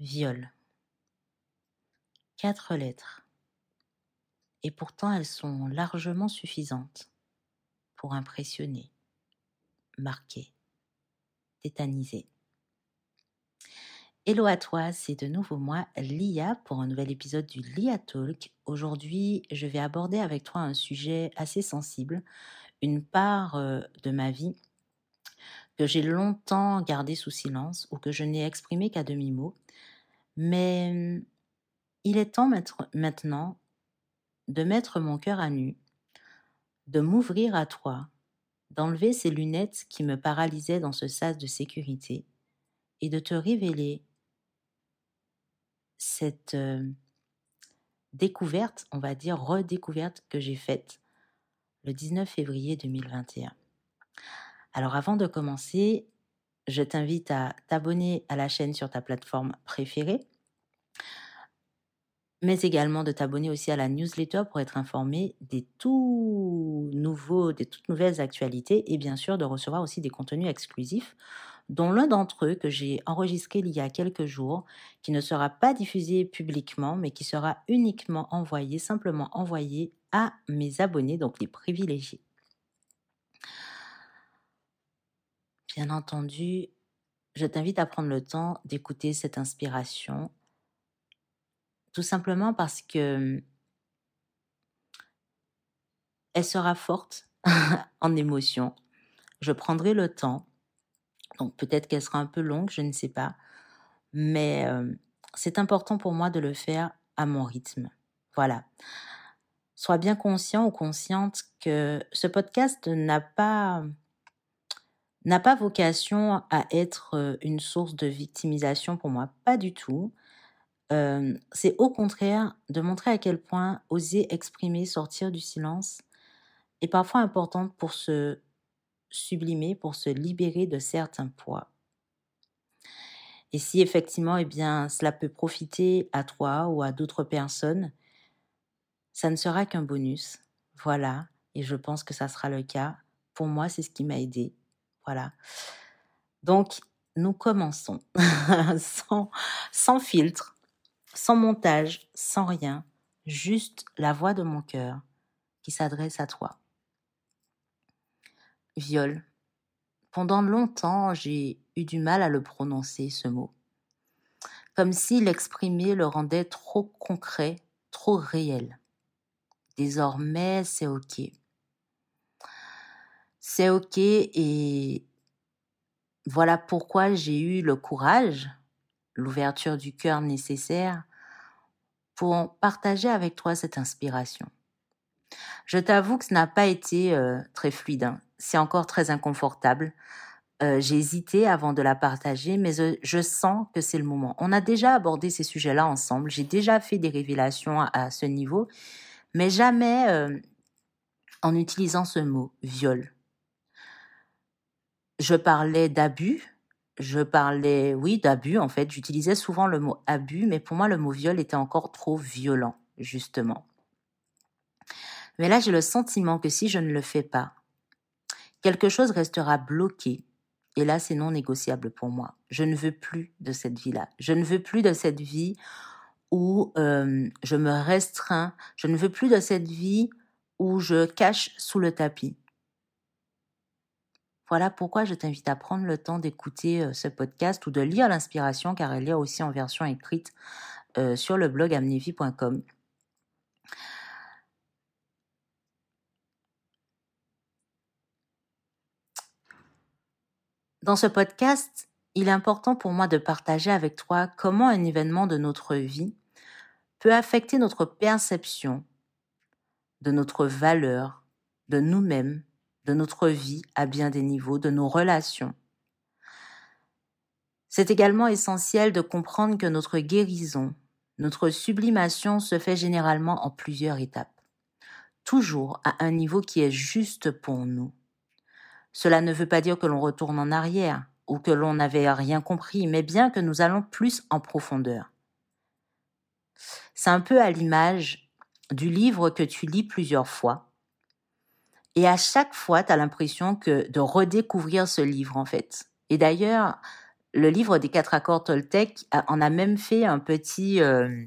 Viol. Quatre lettres. Et pourtant elles sont largement suffisantes pour impressionner, marquer, tétaniser. Hello à toi, c'est de nouveau moi, Lia, pour un nouvel épisode du Lia Talk. Aujourd'hui, je vais aborder avec toi un sujet assez sensible, une part euh, de ma vie que j'ai longtemps gardé sous silence ou que je n'ai exprimé qu'à demi-mot. Mais hum, il est temps maintenant de mettre mon cœur à nu, de m'ouvrir à toi, d'enlever ces lunettes qui me paralysaient dans ce sas de sécurité et de te révéler cette euh, découverte, on va dire redécouverte que j'ai faite le 19 février 2021. Alors avant de commencer, je t'invite à t'abonner à la chaîne sur ta plateforme préférée, mais également de t'abonner aussi à la newsletter pour être informé des tout nouveaux, des toutes nouvelles actualités et bien sûr de recevoir aussi des contenus exclusifs dont l'un d'entre eux que j'ai enregistré il y a quelques jours, qui ne sera pas diffusé publiquement, mais qui sera uniquement envoyé, simplement envoyé à mes abonnés, donc les privilégiés. Bien entendu, je t'invite à prendre le temps d'écouter cette inspiration, tout simplement parce que elle sera forte en émotion. Je prendrai le temps donc peut-être qu'elle sera un peu longue, je ne sais pas. Mais euh, c'est important pour moi de le faire à mon rythme. Voilà. Sois bien conscient ou consciente que ce podcast n'a pas n'a pas vocation à être une source de victimisation pour moi, pas du tout. C'est au contraire de montrer à quel point oser exprimer, sortir du silence est parfois important pour se sublimer, pour se libérer de certains poids. Et si effectivement, eh bien, cela peut profiter à toi ou à d'autres personnes, ça ne sera qu'un bonus. Voilà. Et je pense que ça sera le cas. Pour moi, c'est ce qui m'a aidé. Voilà. Donc, nous commençons sans, filtre, sans montage, sans rien. Juste la voix de mon cœur qui s'adresse à toi viol. Pendant longtemps, j'ai eu du mal à le prononcer, ce mot. Comme si l'exprimer le rendait trop concret, trop réel. Désormais, c'est OK. C'est OK et voilà pourquoi j'ai eu le courage, l'ouverture du cœur nécessaire pour partager avec toi cette inspiration. Je t'avoue que ce n'a pas été euh, très fluide. Hein c'est encore très inconfortable. Euh, j'ai hésité avant de la partager, mais je, sens que c'est le moment. On a déjà abordé ces sujets-là ensemble. J'ai déjà fait des révélations à, ce niveau, mais jamais euh, en utilisant ce mot viol. Je parlais d'abus. Je parlais, oui, d'abus en fait. J'utilisais souvent le mot abus, mais pour moi le mot viol était encore trop violent, justement. Mais là, j'ai le sentiment que si je ne le fais pas, quelque chose restera bloqué. Et là, c'est non négociable pour moi. Je ne veux plus de cette vie-là. Je ne veux plus de cette vie où euh, je me restreins. Je ne veux plus de cette vie où je cache sous le tapis. Voilà pourquoi je t'invite à prendre le temps d'écouter euh, ce podcast ou de lire l'inspiration car elle est aussi en version écrite euh, sur le blog amnevi.com. Dans ce podcast, il est important pour moi de partager avec toi comment un événement de notre vie peut affecter notre perception de notre valeur, de nous-mêmes, de notre vie à bien des niveaux, de nos relations. C'est également essentiel de comprendre que notre guérison, notre sublimation se fait généralement en plusieurs étapes, toujours à un niveau qui est juste pour nous. Cela ne veut pas dire que l'on retourne en arrière ou que l'on n'avait rien compris, mais bien que nous allons plus en profondeur. C'est un peu à l'image du livre que tu lis plusieurs fois. Et à chaque fois, tu as l'impression que de redécouvrir ce livre, en fait. Et d'ailleurs, le livre des quatre accords Toltec en a même fait un petit, euh,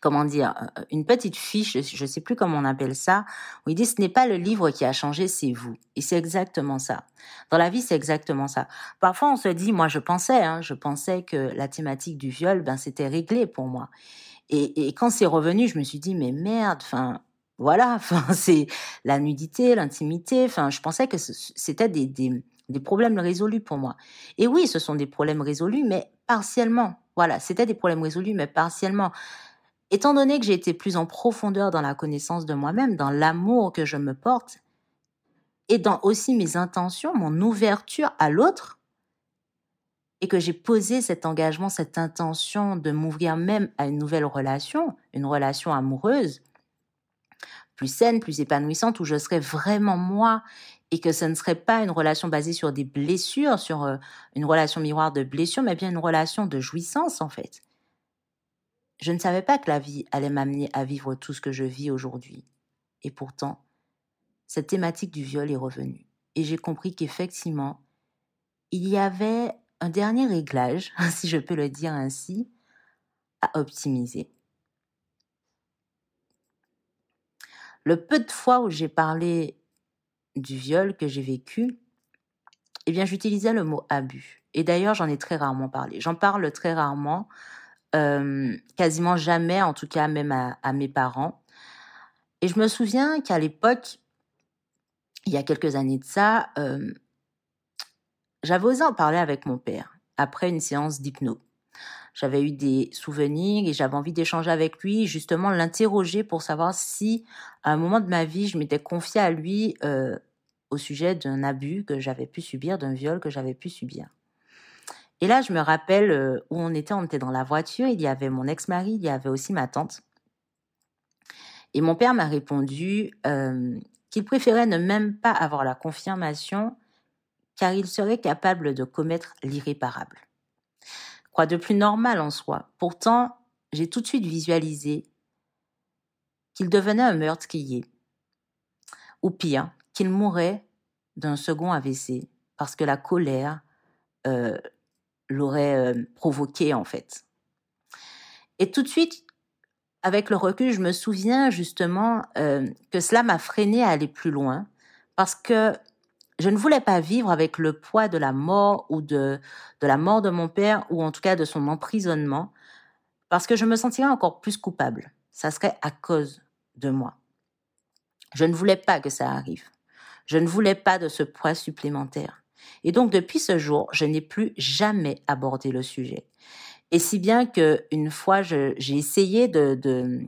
comment dire, euh, une petite fiche, je ne sais plus comment on appelle ça, où il dit ce n'est pas le livre qui a changé, c'est vous. Et c'est exactement ça. Dans la vie, c'est exactement ça. Parfois, on se dit, moi, je pensais, hein, je pensais que la thématique du viol, ben, c'était réglé pour moi. Et, et quand c'est revenu, je me suis dit, mais merde, enfin, voilà, enfin, c'est la nudité, l'intimité. Enfin, je pensais que c'était des, des, des problèmes résolus pour moi. Et oui, ce sont des problèmes résolus, mais partiellement. Voilà, c'était des problèmes résolus, mais partiellement. Étant donné que j'ai été plus en profondeur dans la connaissance de moi-même, dans l'amour que je me porte, et dans aussi mes intentions, mon ouverture à l'autre, et que j'ai posé cet engagement, cette intention de m'ouvrir même à une nouvelle relation, une relation amoureuse, plus saine, plus épanouissante, où je serais vraiment moi et que ce ne serait pas une relation basée sur des blessures, sur euh, une relation miroir de blessures, mais bien une relation de jouissance en fait. Je ne savais pas que la vie allait m'amener à vivre tout ce que je vis aujourd'hui. Et pourtant, cette thématique du viol est revenue. Et j'ai compris qu'effectivement, il y avait un dernier réglage, si je peux le dire ainsi, à optimiser. Le peu de fois où j'ai parlé du viol que j'ai vécu, eh bien, j'utilisais le mot abus. Et d'ailleurs, j'en ai très rarement parlé. J'en parle très rarement, euh, quasiment jamais, en tout cas même à, mes parents. Et je me souviens qu'à l'époque, il y a quelques années de ça, euh, j'avais osé en parler avec mon père après une séance d'hypnose. J'avais eu des souvenirs et j'avais envie d'échanger avec lui, justement l'interroger pour savoir si, à un moment de ma vie, je m'étais confiée à lui euh, au sujet d'un abus que j'avais pu subir, d'un viol que j'avais pu subir. Et là, je me rappelle euh, où on était, on était dans la voiture, il y avait mon ex-mari, il y avait aussi ma tante. Et mon père m'a répondu euh, qu'il préférait ne même pas avoir la confirmation car il serait capable de commettre l'irréparable. Quoi de plus normal en soi Pourtant, j'ai tout de suite visualisé qu'il devenait un meurtrier. Ou pire, qu'il mourrait d'un second AVC parce que la colère euh, l'aurait euh, provoqué en fait. Et tout de suite, avec le recul, je me souviens justement euh, que cela m'a freiné à aller plus loin parce que je ne voulais pas vivre avec le poids de la mort ou de, de la mort de mon père ou en tout cas de son emprisonnement parce que je me sentirais encore plus coupable. Ça serait à cause de moi. Je ne voulais pas que ça arrive. Je ne voulais pas de ce poids supplémentaire. Et donc depuis ce jour, je n'ai plus jamais abordé le sujet. Et si bien que une fois, j'ai essayé de,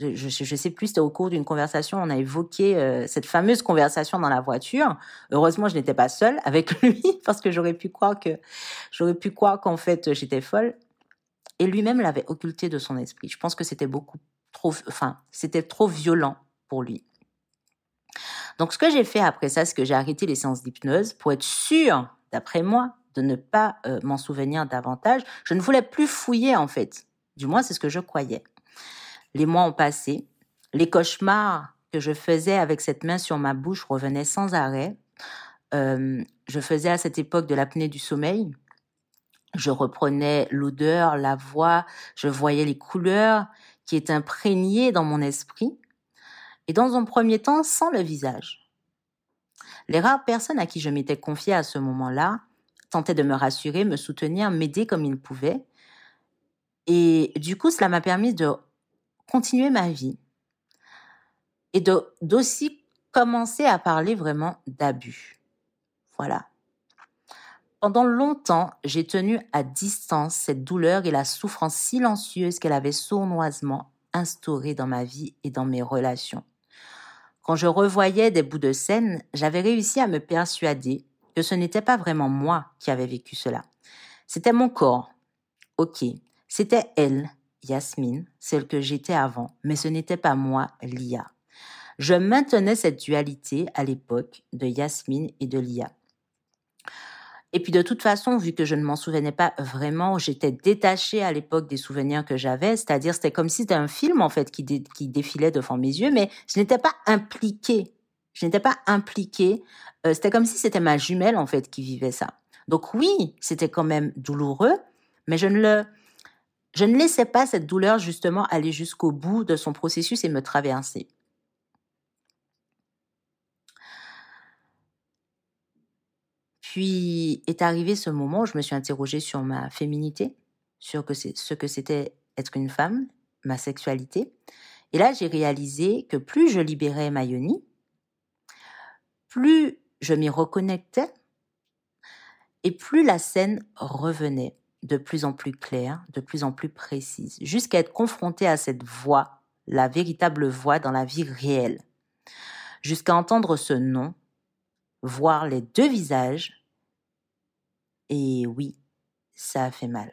je, sais plus, c'était au cours d'une conversation, on a évoqué euh, cette fameuse conversation dans la voiture. Heureusement, je n'étais pas seule avec lui parce que j'aurais pu croire que j'aurais pu croire qu'en fait j'étais folle. Et lui-même l'avait occulté de son esprit. Je pense que c'était beaucoup trop, enfin, c'était trop violent pour lui. Donc, ce que j'ai fait après ça, c'est que j'ai arrêté les séances d'hypnose pour être sûre, d'après moi, de ne pas euh, m'en souvenir davantage. Je ne voulais plus fouiller en fait. Du moins, c'est ce que je croyais. Les mois ont passé. Les cauchemars que je faisais avec cette main sur ma bouche revenaient sans arrêt. Euh, je faisais à cette époque de l'apnée du sommeil. Je reprenais l'odeur, la voix, je voyais les couleurs qui étaient imprégnées dans mon esprit. Et dans un premier temps, sans le visage. Les rares personnes à qui je m'étais confiée à ce moment-là tentaient de me rassurer, me soutenir, m'aider comme ils pouvaient. Et du coup, cela m'a permis de continuer ma vie et d'aussi commencer à parler vraiment d'abus. Voilà. Pendant longtemps, j'ai tenu à distance cette douleur et la souffrance silencieuse qu'elle avait sournoisement instaurée dans ma vie et dans mes relations. Quand je revoyais des bouts de scène, j'avais réussi à me persuader que ce n'était pas vraiment moi qui avais vécu cela. C'était mon corps. Ok, c'était elle Yasmine, celle que j'étais avant, mais ce n'était pas moi, Lia. Je maintenais cette dualité à l'époque de Yasmine et de Lia. Et puis de toute façon, vu que je ne m'en souvenais pas vraiment, j'étais détachée à l'époque des souvenirs que j'avais, c'est-à-dire c'était comme si c'était un film en fait qui, qui défilait devant mes yeux, mais je n'étais pas impliquée. Je n'étais pas impliquée. Euh, c'était comme si c'était ma jumelle en fait qui vivait ça. Donc oui, c'était quand même douloureux, mais je ne le, je ne laissais pas cette douleur justement aller jusqu'au bout de son processus et me traverser. Puis est arrivé ce moment où je me suis interrogée sur ma féminité, sur ce que c'était être une femme, ma sexualité. Et là, j'ai réalisé que plus je libérais ma yoni, plus je m'y reconnectais, et plus la scène revenait de plus en plus claire, de plus en plus précise, jusqu'à être confrontée à cette voix, la véritable voix dans la vie réelle, jusqu'à entendre ce nom, voir les deux visages, et oui, ça a fait mal.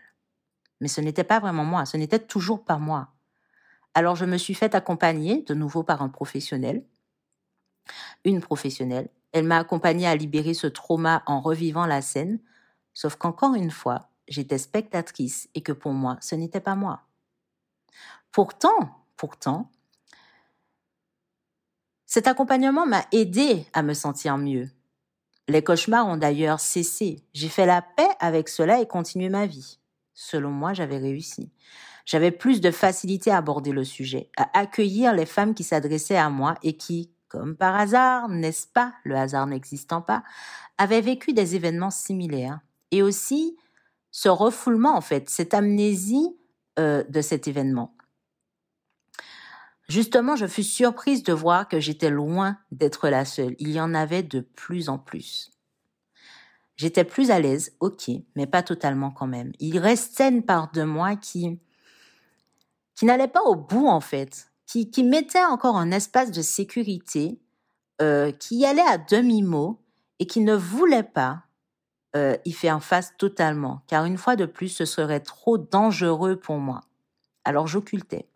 Mais ce n'était pas vraiment moi, ce n'était toujours pas moi. Alors je me suis fait accompagner de nouveau par un professionnel, une professionnelle. Elle m'a accompagnée à libérer ce trauma en revivant la scène, sauf qu'encore une fois, j'étais spectatrice et que pour moi, ce n'était pas moi. Pourtant, pourtant, cet accompagnement m'a aidé à me sentir mieux. Les cauchemars ont d'ailleurs cessé. J'ai fait la paix avec cela et continué ma vie. Selon moi, j'avais réussi. J'avais plus de facilité à aborder le sujet, à accueillir les femmes qui s'adressaient à moi et qui, comme par hasard, n'est-ce pas, le hasard n'existant pas, avaient vécu des événements similaires. Et aussi ce refoulement, en fait, cette amnésie euh, de cet événement. Justement, je fus surprise de voir que j'étais loin d'être la seule. Il y en avait de plus en plus. J'étais plus à l'aise, ok, mais pas totalement quand même. Il restait une part de moi qui, qui n'allait pas au bout en fait, qui, qui mettait encore un espace de sécurité, euh, qui y allait à demi-mot et qui ne voulait pas euh, y faire face totalement, car une fois de plus, ce serait trop dangereux pour moi. Alors j'occultais,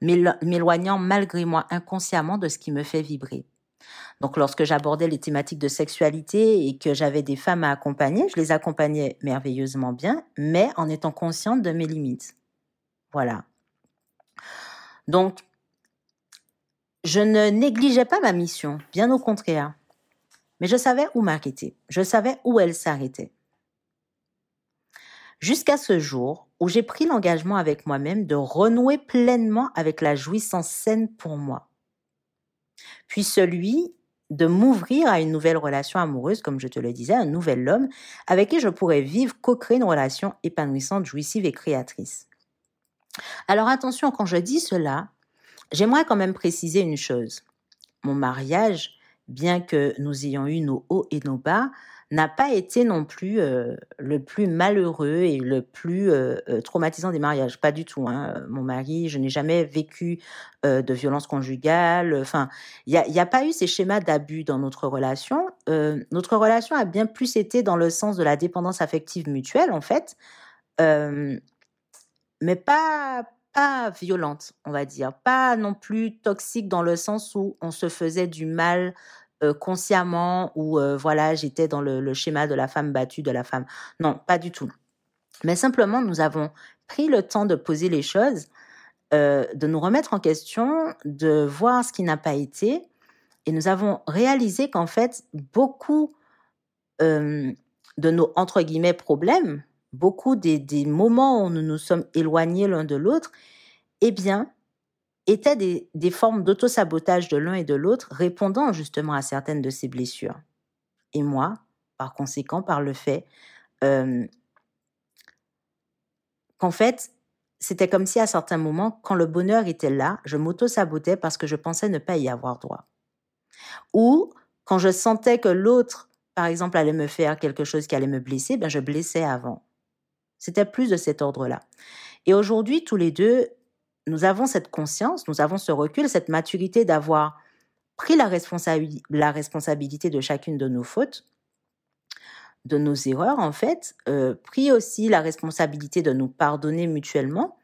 m'éloignant malgré moi inconsciemment de ce qui me fait vibrer. Donc lorsque j'abordais les thématiques de sexualité et que j'avais des femmes à accompagner, je les accompagnais merveilleusement bien, mais en étant consciente de mes limites. Voilà. Donc, je ne négligeais pas ma mission, bien au contraire. Mais je savais où m'arrêter, je savais où elle s'arrêtait. Jusqu'à ce jour où j'ai pris l'engagement avec moi-même de renouer pleinement avec la jouissance saine pour moi. Puis celui de m'ouvrir à une nouvelle relation amoureuse, comme je te le disais, un nouvel homme avec qui je pourrais vivre, co-créer une relation épanouissante, jouissive et créatrice. Alors attention, quand je dis cela, j'aimerais quand même préciser une chose. Mon mariage, bien que nous ayons eu nos hauts et nos bas, n'a pas été non plus euh, le plus malheureux et le plus euh, euh, traumatisant des mariages. Pas du tout. Hein. Mon mari, je n'ai jamais vécu de violence conjugale. Enfin, il n'y a, a, pas eu ces schémas d'abus dans notre relation. notre relation a bien plus été dans le sens de la dépendance affective mutuelle, en fait, mais pas pas violente, on va dire, pas non plus toxique dans le sens où on se faisait du mal consciemment ou voilà, j'étais dans le, schéma de la femme battue, de la femme. Non, pas du tout. Mais simplement, nous avons pris le temps de poser les choses, de nous remettre en question, de voir ce qui n'a pas été. Et nous avons réalisé qu'en fait, beaucoup de nos, entre guillemets, problèmes, beaucoup des, moments où nous nous sommes éloignés l'un de l'autre, eh bien, étaient des, des formes d'auto-sabotage de l'un et de l'autre, répondant justement à certaines de ces blessures. Et moi, par conséquent, par le fait euh, qu'en fait, c'était comme si à certains moments, quand le bonheur était là, je m'auto-sabotais parce que je pensais ne pas y avoir droit. Ou quand je sentais que l'autre, par exemple, allait me faire quelque chose qui allait me blesser, ben je blessais avant. C'était plus de cet ordre-là. Et aujourd'hui, tous les deux, nous avons cette conscience, nous avons ce recul, cette maturité d'avoir pris la, responsabilité de chacune de nos fautes, de nos erreurs en fait, euh, pris aussi la responsabilité de nous pardonner mutuellement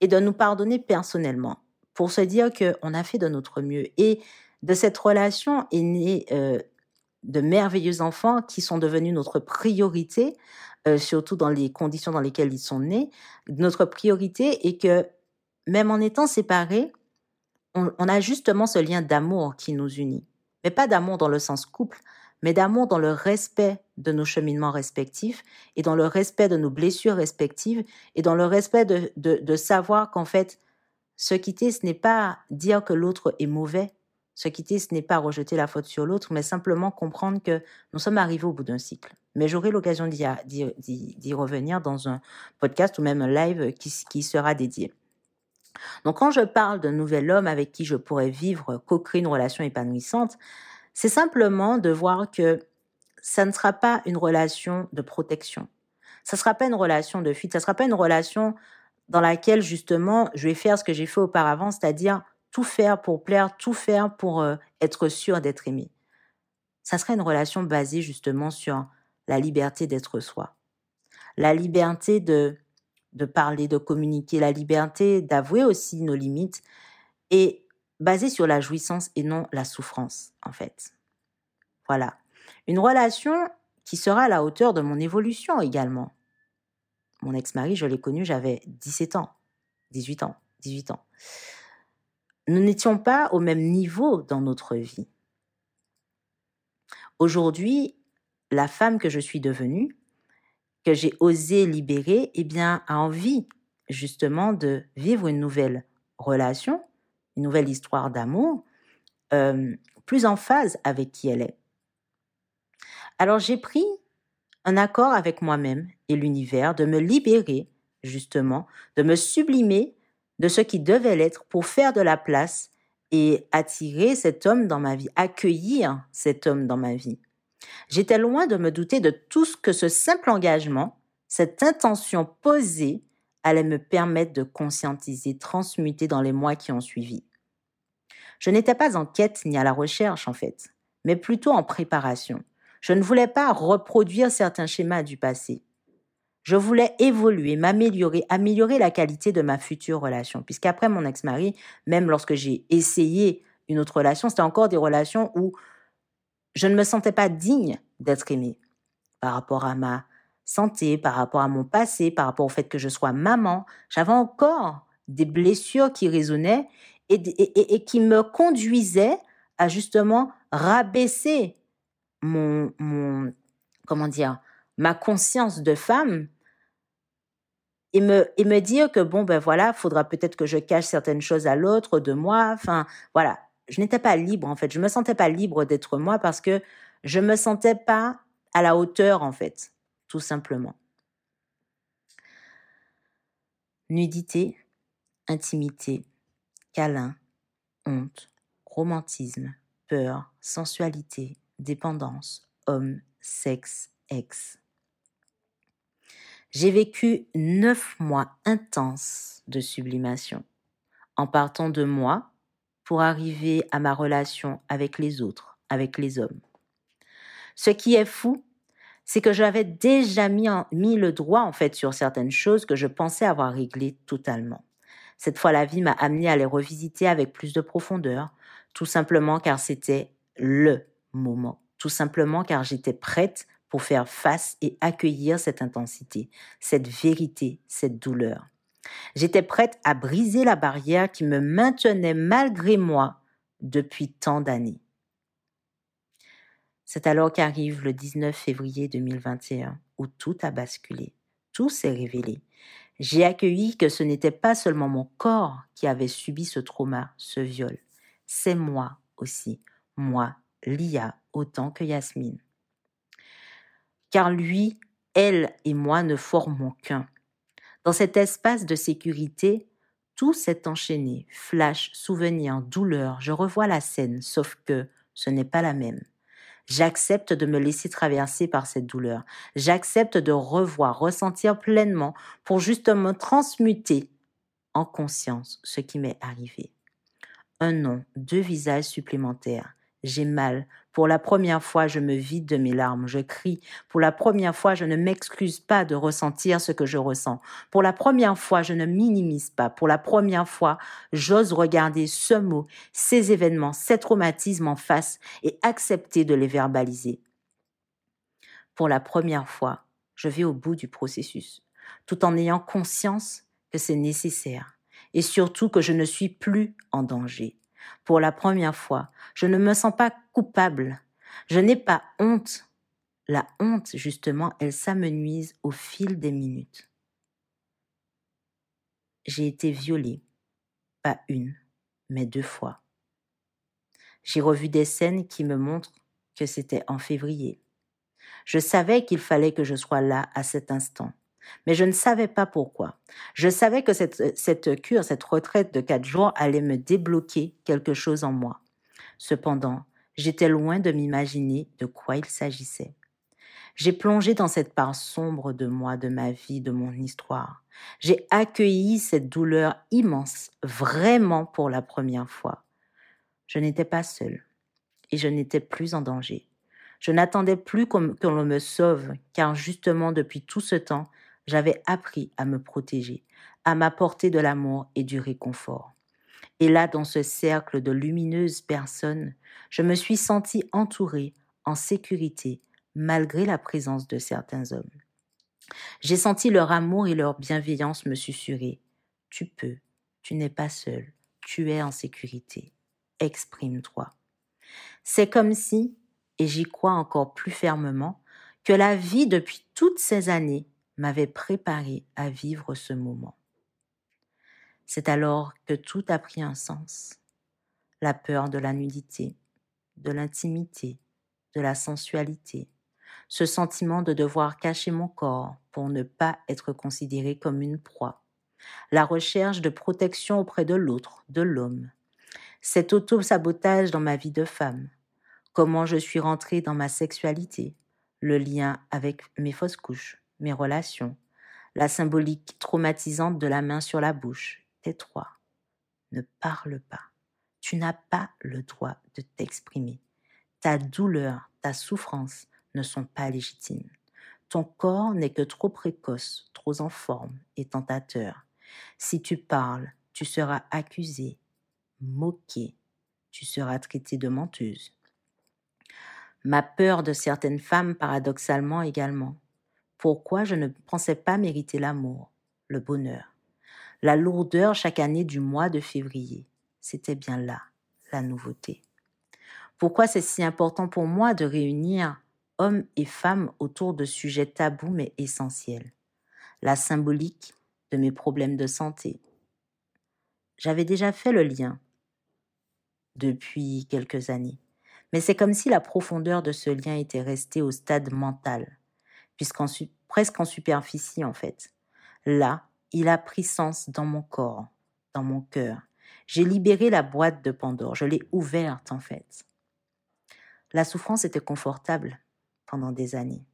et de nous pardonner personnellement pour se dire qu'on a fait de notre mieux. Et de cette relation est né euh, de merveilleux enfants qui sont devenus notre priorité, euh, surtout dans les conditions dans lesquelles ils sont nés. Notre priorité est que même en étant séparés, on, a justement ce lien d'amour qui nous unit. Mais pas d'amour dans le sens couple, mais d'amour dans le respect de nos cheminements respectifs et dans le respect de nos blessures respectives et dans le respect de, de, savoir qu'en fait, se quitter, ce n'est pas dire que l'autre est mauvais. Se quitter, ce n'est pas rejeter la faute sur l'autre, mais simplement comprendre que nous sommes arrivés au bout d'un cycle. Mais j'aurai l'occasion d'y revenir dans un podcast ou même un live qui, sera dédié. Donc quand je parle d'un nouvel homme avec qui je pourrais vivre, co-créer une relation épanouissante, c'est simplement de voir que ça ne sera pas une relation de protection. Ça ne sera pas une relation de fuite. Ça ne sera pas une relation dans laquelle, justement, je vais faire ce que j'ai fait auparavant, c'est-à-dire tout faire pour plaire, tout faire pour euh, être sûr d'être aimé. Ça sera une relation basée, justement, sur la liberté d'être soi. La liberté de, de parler, de communiquer, la liberté d'avouer aussi nos limites et basée sur la jouissance et non la souffrance, en fait. Voilà. Une relation qui sera à la hauteur de mon évolution également. Mon ex-mari, je l'ai connu, j'avais 17 ans, 18 ans, 18 ans. Nous n'étions pas au même niveau dans notre vie. Aujourd'hui, la femme que je suis devenue, que j'ai osé libérer, eh bien, a envie justement de vivre une nouvelle relation une nouvelle histoire d'amour, euh, plus en phase avec qui elle est. Alors j'ai pris un accord avec moi-même et l'univers de me libérer, justement, de me sublimer de ce qui devait l'être pour faire de la place et attirer cet homme dans ma vie, accueillir cet homme dans ma vie. J'étais loin de me douter de tout ce que ce simple engagement, cette intention posée, allait me permettre de conscientiser, transmuter dans les mois qui ont suivi. Je n'étais pas en quête ni à la recherche, en fait, mais plutôt en préparation. Je ne voulais pas reproduire certains schémas du passé. Je voulais évoluer, m'améliorer, améliorer la qualité de ma future relation. Puisqu'après mon ex-mari, même lorsque j'ai essayé une autre relation, c'était encore des relations où je ne me sentais pas digne d'être aimée par rapport à ma santé, par rapport à mon passé, par rapport au fait que je sois maman. J'avais encore des blessures qui résonnaient et, qui me conduisaient à justement rabaisser mon, comment dire, ma conscience de femme et me, et me dire que bon, ben voilà, faudra peut-être que je cache certaines choses à l'autre de moi. Enfin, voilà. Je n'étais pas libre, en fait. Je me sentais pas libre d'être moi parce que je me sentais pas à la hauteur, en fait tout simplement. Nudité, intimité, câlin, honte, romantisme, peur, sensualité, dépendance, homme, sexe, ex. J'ai vécu neuf mois intenses de sublimation, en partant de moi pour arriver à ma relation avec les autres, avec les hommes. Ce qui est fou, c'est que j'avais déjà mis, mis le droit en fait sur certaines choses que je pensais avoir réglées totalement. Cette fois, la vie m'a amené à les revisiter avec plus de profondeur, tout simplement car c'était le moment, tout simplement car j'étais prête pour faire face et accueillir cette intensité, cette vérité, cette douleur. J'étais prête à briser la barrière qui me maintenait malgré moi depuis tant d'années. C'est alors qu'arrive le 19 février 2021 où tout a basculé, tout s'est révélé. J'ai accueilli que ce n'était pas seulement mon corps qui avait subi ce trauma, ce viol, c'est moi aussi, moi, Lia, autant que Yasmine. Car lui, elle et moi ne formons qu'un. Dans cet espace de sécurité, tout s'est enchaîné, flash, souvenir, douleur, je revois la scène, sauf que ce n'est pas la même. J'accepte de me laisser traverser par cette douleur. J'accepte de revoir, ressentir pleinement pour justement transmuter en conscience ce qui m'est arrivé. Un nom, deux visages supplémentaires, j'ai mal. Pour la première fois, je me vide de mes larmes, je crie. Pour la première fois, je ne m'excuse pas de ressentir ce que je ressens. Pour la première fois, je ne minimise pas. Pour la première fois, j'ose regarder ce mot, ces événements, ces traumatismes en face et accepter de les verbaliser. Pour la première fois, je vais au bout du processus, tout en ayant conscience que c'est nécessaire et surtout que je ne suis plus en danger. Pour la première fois, je ne me sens pas coupable. Je n'ai pas honte. La honte, justement, elle s'amenuise au fil des minutes. J'ai été violée, pas une, mais deux fois. J'ai revu des scènes qui me montrent que c'était en février. Je savais qu'il fallait que je sois là à cet instant, mais je ne savais pas pourquoi. Je savais que cette, cette cure, cette retraite de quatre jours allait me débloquer quelque chose en moi. Cependant, j'étais loin de m'imaginer de quoi il s'agissait. J'ai plongé dans cette part sombre de moi, de ma vie, de mon histoire. J'ai accueilli cette douleur immense, vraiment pour la première fois. Je n'étais pas seule et je n'étais plus en danger. Je n'attendais plus que l'on me sauve, car justement depuis tout ce temps, j'avais appris à me protéger, à m'apporter de l'amour et du réconfort. Et là, dans ce cercle de lumineuses personnes, je me suis sentie entourée, en sécurité, malgré la présence de certains hommes. J'ai senti leur amour et leur bienveillance me susurrer. Tu peux, tu n'es pas seul, tu es en sécurité. Exprime-toi. C'est comme si, et j'y crois encore plus fermement, que la vie depuis toutes ces années m'avait préparé à vivre ce moment. C'est alors que tout a pris un sens. La peur de la nudité, de l'intimité, de la sensualité, ce sentiment de devoir cacher mon corps pour ne pas être considéré comme une proie, la recherche de protection auprès de l'autre, de l'homme, cet auto-sabotage dans ma vie de femme, comment je suis rentrée dans ma sexualité, le lien avec mes fausses couches, mes relations, la symbolique traumatisante de la main sur la bouche. Tais-toi, ne parle pas. Tu n'as pas le droit de t'exprimer. Ta douleur, ta souffrance ne sont pas légitimes. Ton corps n'est que trop précoce, trop en forme et tentateur. Si tu parles, tu seras accusé, moqué, tu seras traité de menteuse. Ma peur de certaines femmes, paradoxalement également. Pourquoi je ne pensais pas mériter l'amour, le bonheur, la lourdeur chaque année du mois de février. C'était bien là, la nouveauté. Pourquoi c'est si important pour moi de réunir hommes et femmes autour de sujets tabous mais essentiels? La symbolique de mes problèmes de santé. J'avais déjà fait le lien depuis quelques années, mais c'est comme si la profondeur de ce lien était restée au stade mental, puisqu'en presque en superficie en fait. Là, il a pris sens dans mon corps, dans mon cœur. J'ai libéré la boîte de Pandore, je l'ai ouverte en fait. La souffrance était confortable pendant des années,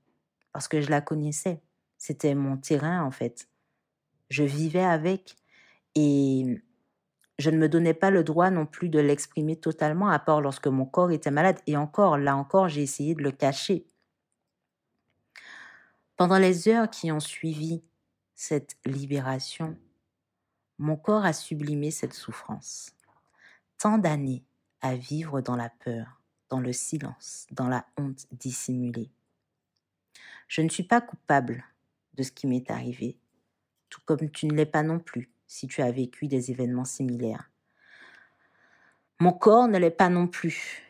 parce que je la connaissais. C'était mon terrain en fait. Je vivais avec et je ne me donnais pas le droit non plus de l'exprimer totalement, à part lorsque mon corps était malade. Et encore, là encore, j'ai essayé de le cacher. Pendant les heures qui ont suivi cette libération, mon corps a sublimé cette souffrance. Tant d'années à vivre dans la peur, dans le silence, dans la honte dissimulée. Je ne suis pas coupable de ce qui m'est arrivé, tout comme tu ne l'es pas non plus si tu as vécu des événements similaires. Mon corps ne l'est pas non plus.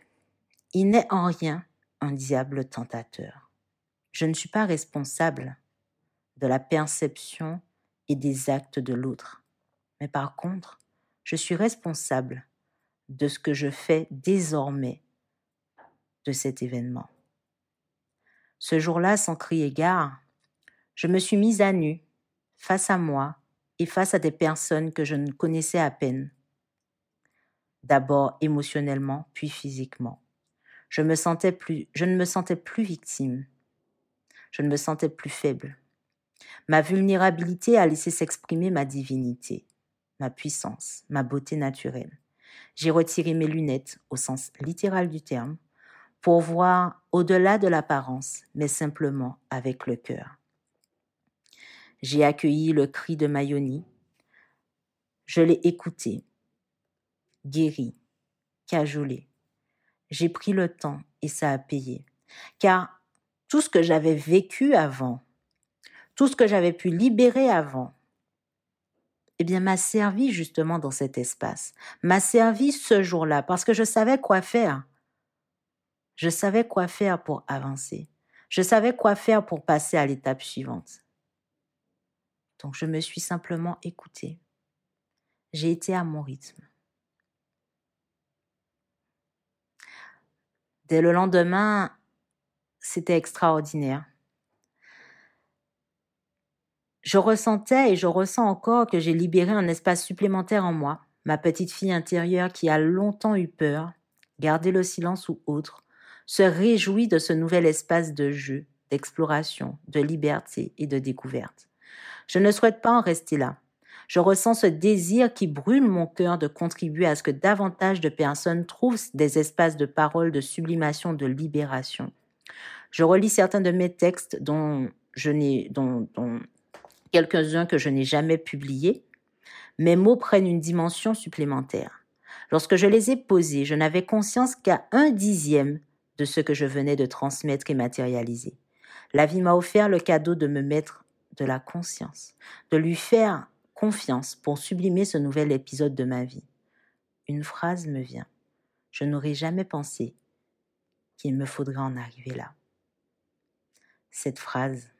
Il n'est en rien un diable tentateur. Je ne suis pas responsable de la perception et des actes de l'autre. Mais par contre, je suis responsable de ce que je fais désormais de cet événement. Ce jour-là, sans crier gare, je me suis mise à nu, face à moi et face à des personnes que je ne connaissais à peine. D'abord émotionnellement, puis physiquement. Je, me sentais plus, je ne me sentais plus victime. Je ne me sentais plus faible. Ma vulnérabilité a laissé s'exprimer ma divinité, ma puissance, ma beauté naturelle. J'ai retiré mes lunettes au sens littéral du terme pour voir au-delà de l'apparence, mais simplement avec le cœur. J'ai accueilli le cri de Mayoni. Je l'ai écouté, guéri, cajolé. J'ai pris le temps et ça a payé. Car tout ce que j'avais vécu avant, tout ce que j'avais pu libérer avant, eh bien, m'a servi justement dans cet espace, m'a servi ce jour-là, parce que je savais quoi faire. Je savais quoi faire pour avancer. Je savais quoi faire pour passer à l'étape suivante. Donc je me suis simplement écoutée. J'ai été à mon rythme. Dès le lendemain, c'était extraordinaire. Je ressentais et je ressens encore que j'ai libéré un espace supplémentaire en moi, ma petite fille intérieure qui a longtemps eu peur, gardé le silence ou autre, se réjouit de ce nouvel espace de jeu, d'exploration, de liberté et de découverte. Je ne souhaite pas en rester là. Je ressens ce désir qui brûle mon cœur de contribuer à ce que davantage de personnes trouvent des espaces de parole, de sublimation, de libération. Je relis certains de mes textes dont je n'ai, dont, quelques-uns que je n'ai jamais publiés. Mes mots prennent une dimension supplémentaire. Lorsque je les ai posés, je n'avais conscience qu'à un dixième de ce que je venais de transmettre et matérialiser. La vie m'a offert le cadeau de me mettre de la conscience, de lui faire confiance pour sublimer ce nouvel épisode de ma vie. Une phrase me vient. Je n'aurais jamais pensé qu'il me faudrait en arriver là. Cette phrase,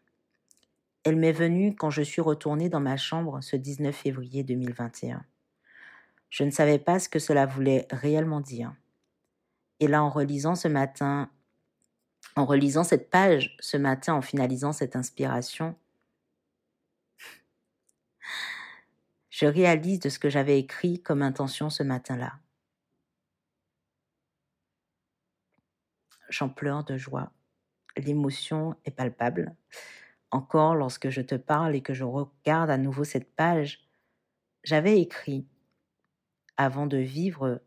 elle m'est venue quand je suis retournée dans ma chambre ce 19 février 2021. Je ne savais pas ce que cela voulait réellement dire. Et là, en relisant ce matin, en relisant cette page ce matin, en finalisant cette inspiration, je réalise de ce que j'avais écrit comme intention ce matin-là. J'en pleure de joie. L'émotion est palpable. Encore lorsque je te parle et que je regarde à nouveau cette page, j'avais écrit, avant de vivre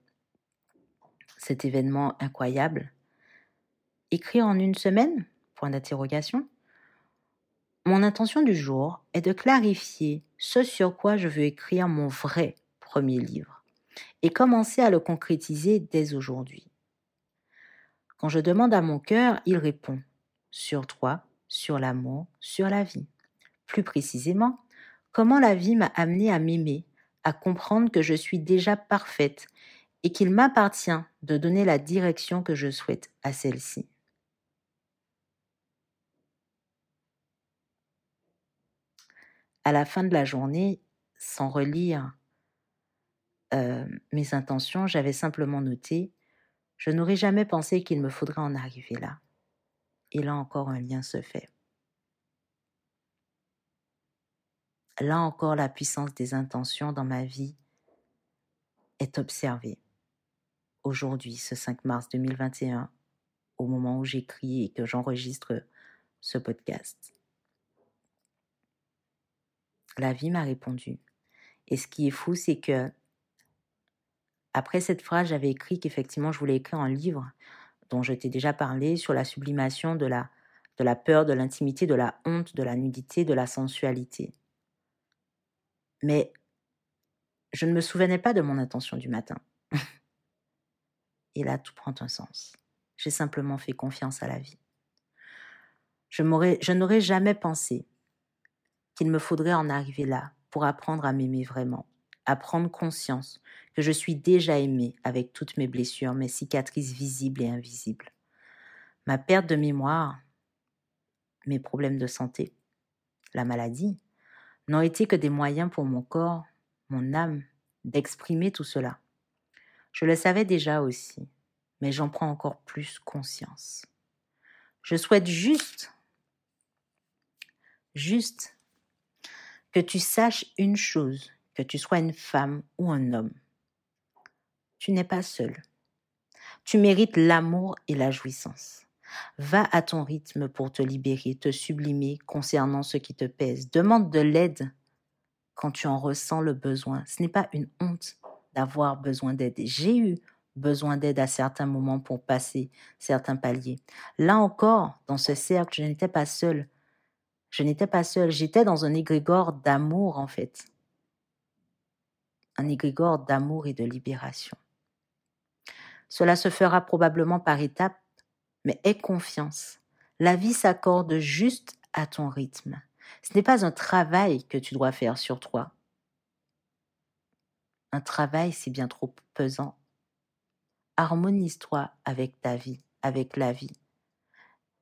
cet événement incroyable, écrit en une semaine Point d'interrogation. Mon intention du jour est de clarifier ce sur quoi je veux écrire mon vrai premier livre et commencer à le concrétiser dès aujourd'hui. Quand je demande à mon cœur, il répond sur toi, sur l'amour, sur la vie. Plus précisément, comment la vie m'a amené à m'aimer, à comprendre que je suis déjà parfaite et qu'il m'appartient de donner la direction que je souhaite à celle-ci. à la fin de la journée, sans relire euh, mes intentions, j'avais simplement noté Je n'aurais jamais pensé qu'il me faudrait en arriver là. Et là encore, un lien se fait. Là encore, la puissance des intentions dans ma vie est observée. Aujourd'hui, ce 5 mars 2021, au moment où j'écris et que j'enregistre ce podcast. La vie m'a répondu. Et ce qui est fou, c'est que après cette phrase, j'avais écrit qu'effectivement, je voulais écrire un livre dont je t'ai déjà parlé sur la sublimation de la, peur, de l'intimité, de la honte, de la nudité, de la sensualité. Mais je ne me souvenais pas de mon intention du matin. Et là, tout prend un sens. J'ai simplement fait confiance à la vie. Je n'aurais jamais pensé qu'il me faudrait en arriver là pour apprendre à m'aimer vraiment, prendre conscience que je suis déjà aimée avec toutes mes blessures, mes cicatrices visibles et invisibles. Ma perte de mémoire, mes problèmes de santé, la maladie, n'ont été que des moyens pour mon corps, mon âme, d'exprimer tout cela. Je le savais déjà aussi, mais j'en prends encore plus conscience. Je souhaite juste, juste que tu saches une chose, que tu sois une femme ou un homme. Tu n'es pas seul. Tu mérites l'amour et la jouissance. Va à ton rythme pour te libérer, te sublimer concernant ce qui te pèse. Demande de l'aide quand tu en ressens le besoin. Ce n'est pas une honte d'avoir besoin d'aide. J'ai eu besoin d'aide à certains moments pour passer certains paliers. Là encore, dans ce cercle, je n'étais pas seule. Je n'étais pas seule, j'étais dans un égrégore d'amour en fait. Un égrégore d'amour et de libération. Cela se fera probablement par étapes, mais aie confiance. La vie s'accorde juste à ton rythme. Ce n'est pas un travail que tu dois faire sur toi. Un travail, c'est bien trop pesant. Harmonise-toi avec ta vie, avec la vie.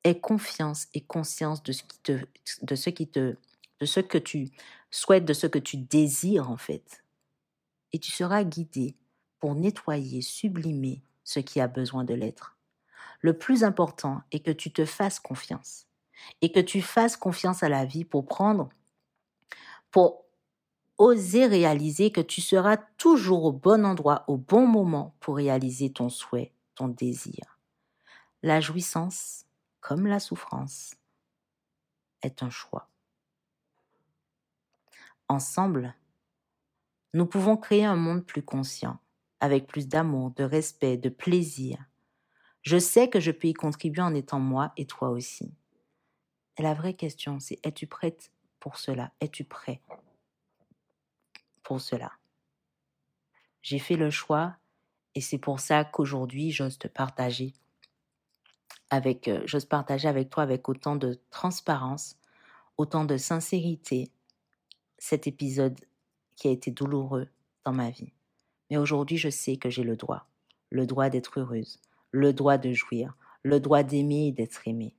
Aie confiance et conscience de ce qui te, de ce qui te, de ce que tu souhaites, de ce que tu désires en fait. Et tu seras guidé pour nettoyer, sublimer ce qui a besoin de l'être. Le plus important est que tu te fasses confiance et que tu fasses confiance à la vie pour prendre, pour oser réaliser que tu seras toujours au bon endroit, au bon moment pour réaliser ton souhait, ton désir. La jouissance, comme la souffrance, est un choix. Ensemble, nous pouvons créer un monde plus conscient, avec plus d'amour, de respect, de plaisir. Je sais que je peux y contribuer en étant moi et toi aussi. Et la vraie question, c'est es-tu prête pour cela? Es-tu prêt pour cela? J'ai fait le choix et c'est pour ça qu'aujourd'hui, j'ose te partager avec, euh, j'ose partager avec toi avec autant de transparence, autant de sincérité cet épisode qui a été douloureux dans ma vie. Mais aujourd'hui, je sais que j'ai le droit, le droit d'être heureuse, le droit de jouir, le droit d'aimer et d'être aimée.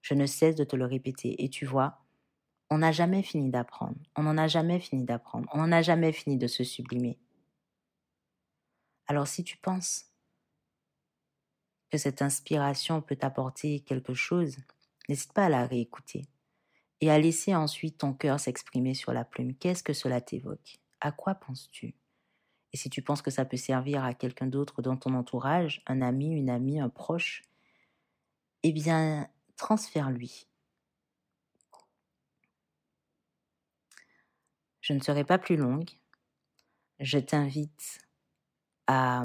Je ne cesse de te le répéter. Et tu vois, on n'a jamais fini d'apprendre. On n'en a jamais fini d'apprendre. On n'en a jamais fini de se sublimer. Alors si tu penses que cette inspiration peut t'apporter quelque chose, n'hésite pas à la réécouter et à laisser ensuite ton cœur s'exprimer sur la plume. Qu'est-ce que cela t'évoque? À quoi penses-tu? Et si tu penses que ça peut servir à quelqu'un d'autre dans ton entourage, un ami, une amie, un proche, eh bien, transfère-lui. Je ne serai pas plus longue. Je t'invite à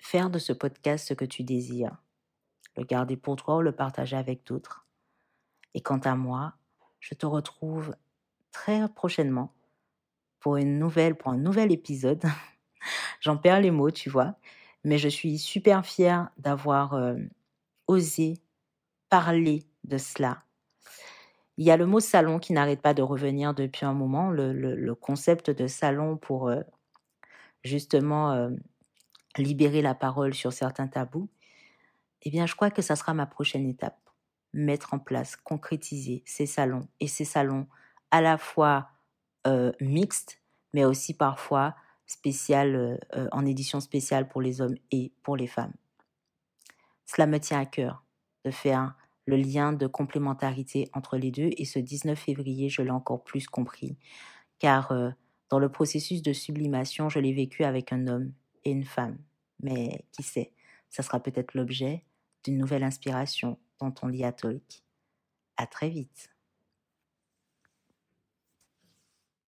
faire de ce podcast ce que tu désires, le garder pour toi ou le partager avec d'autres. Et quant à moi, je te retrouve très prochainement pour une nouvelle, pour un nouvel épisode. J'en perds les mots, tu vois, mais je suis super fière d'avoir euh, osé parler de cela. Il y a le mot salon qui n'arrête pas de revenir depuis un moment, le, concept de salon pour euh, justement euh, libérer la parole sur certains tabous, eh bien, je crois que ça sera ma prochaine étape. Mettre en place, concrétiser ces salons et ces salons à la fois mixtes, mais aussi parfois spécial, euh, en édition spéciale pour les hommes et pour les femmes. Cela me tient à cœur de faire le lien de complémentarité entre les deux et ce 19 février, je l'ai encore plus compris, car dans le processus de sublimation, je l'ai vécu avec un homme et une femme. Mais qui sait, ça sera peut-être l'objet d'une nouvelle inspiration dont on lit à Talk. À très vite.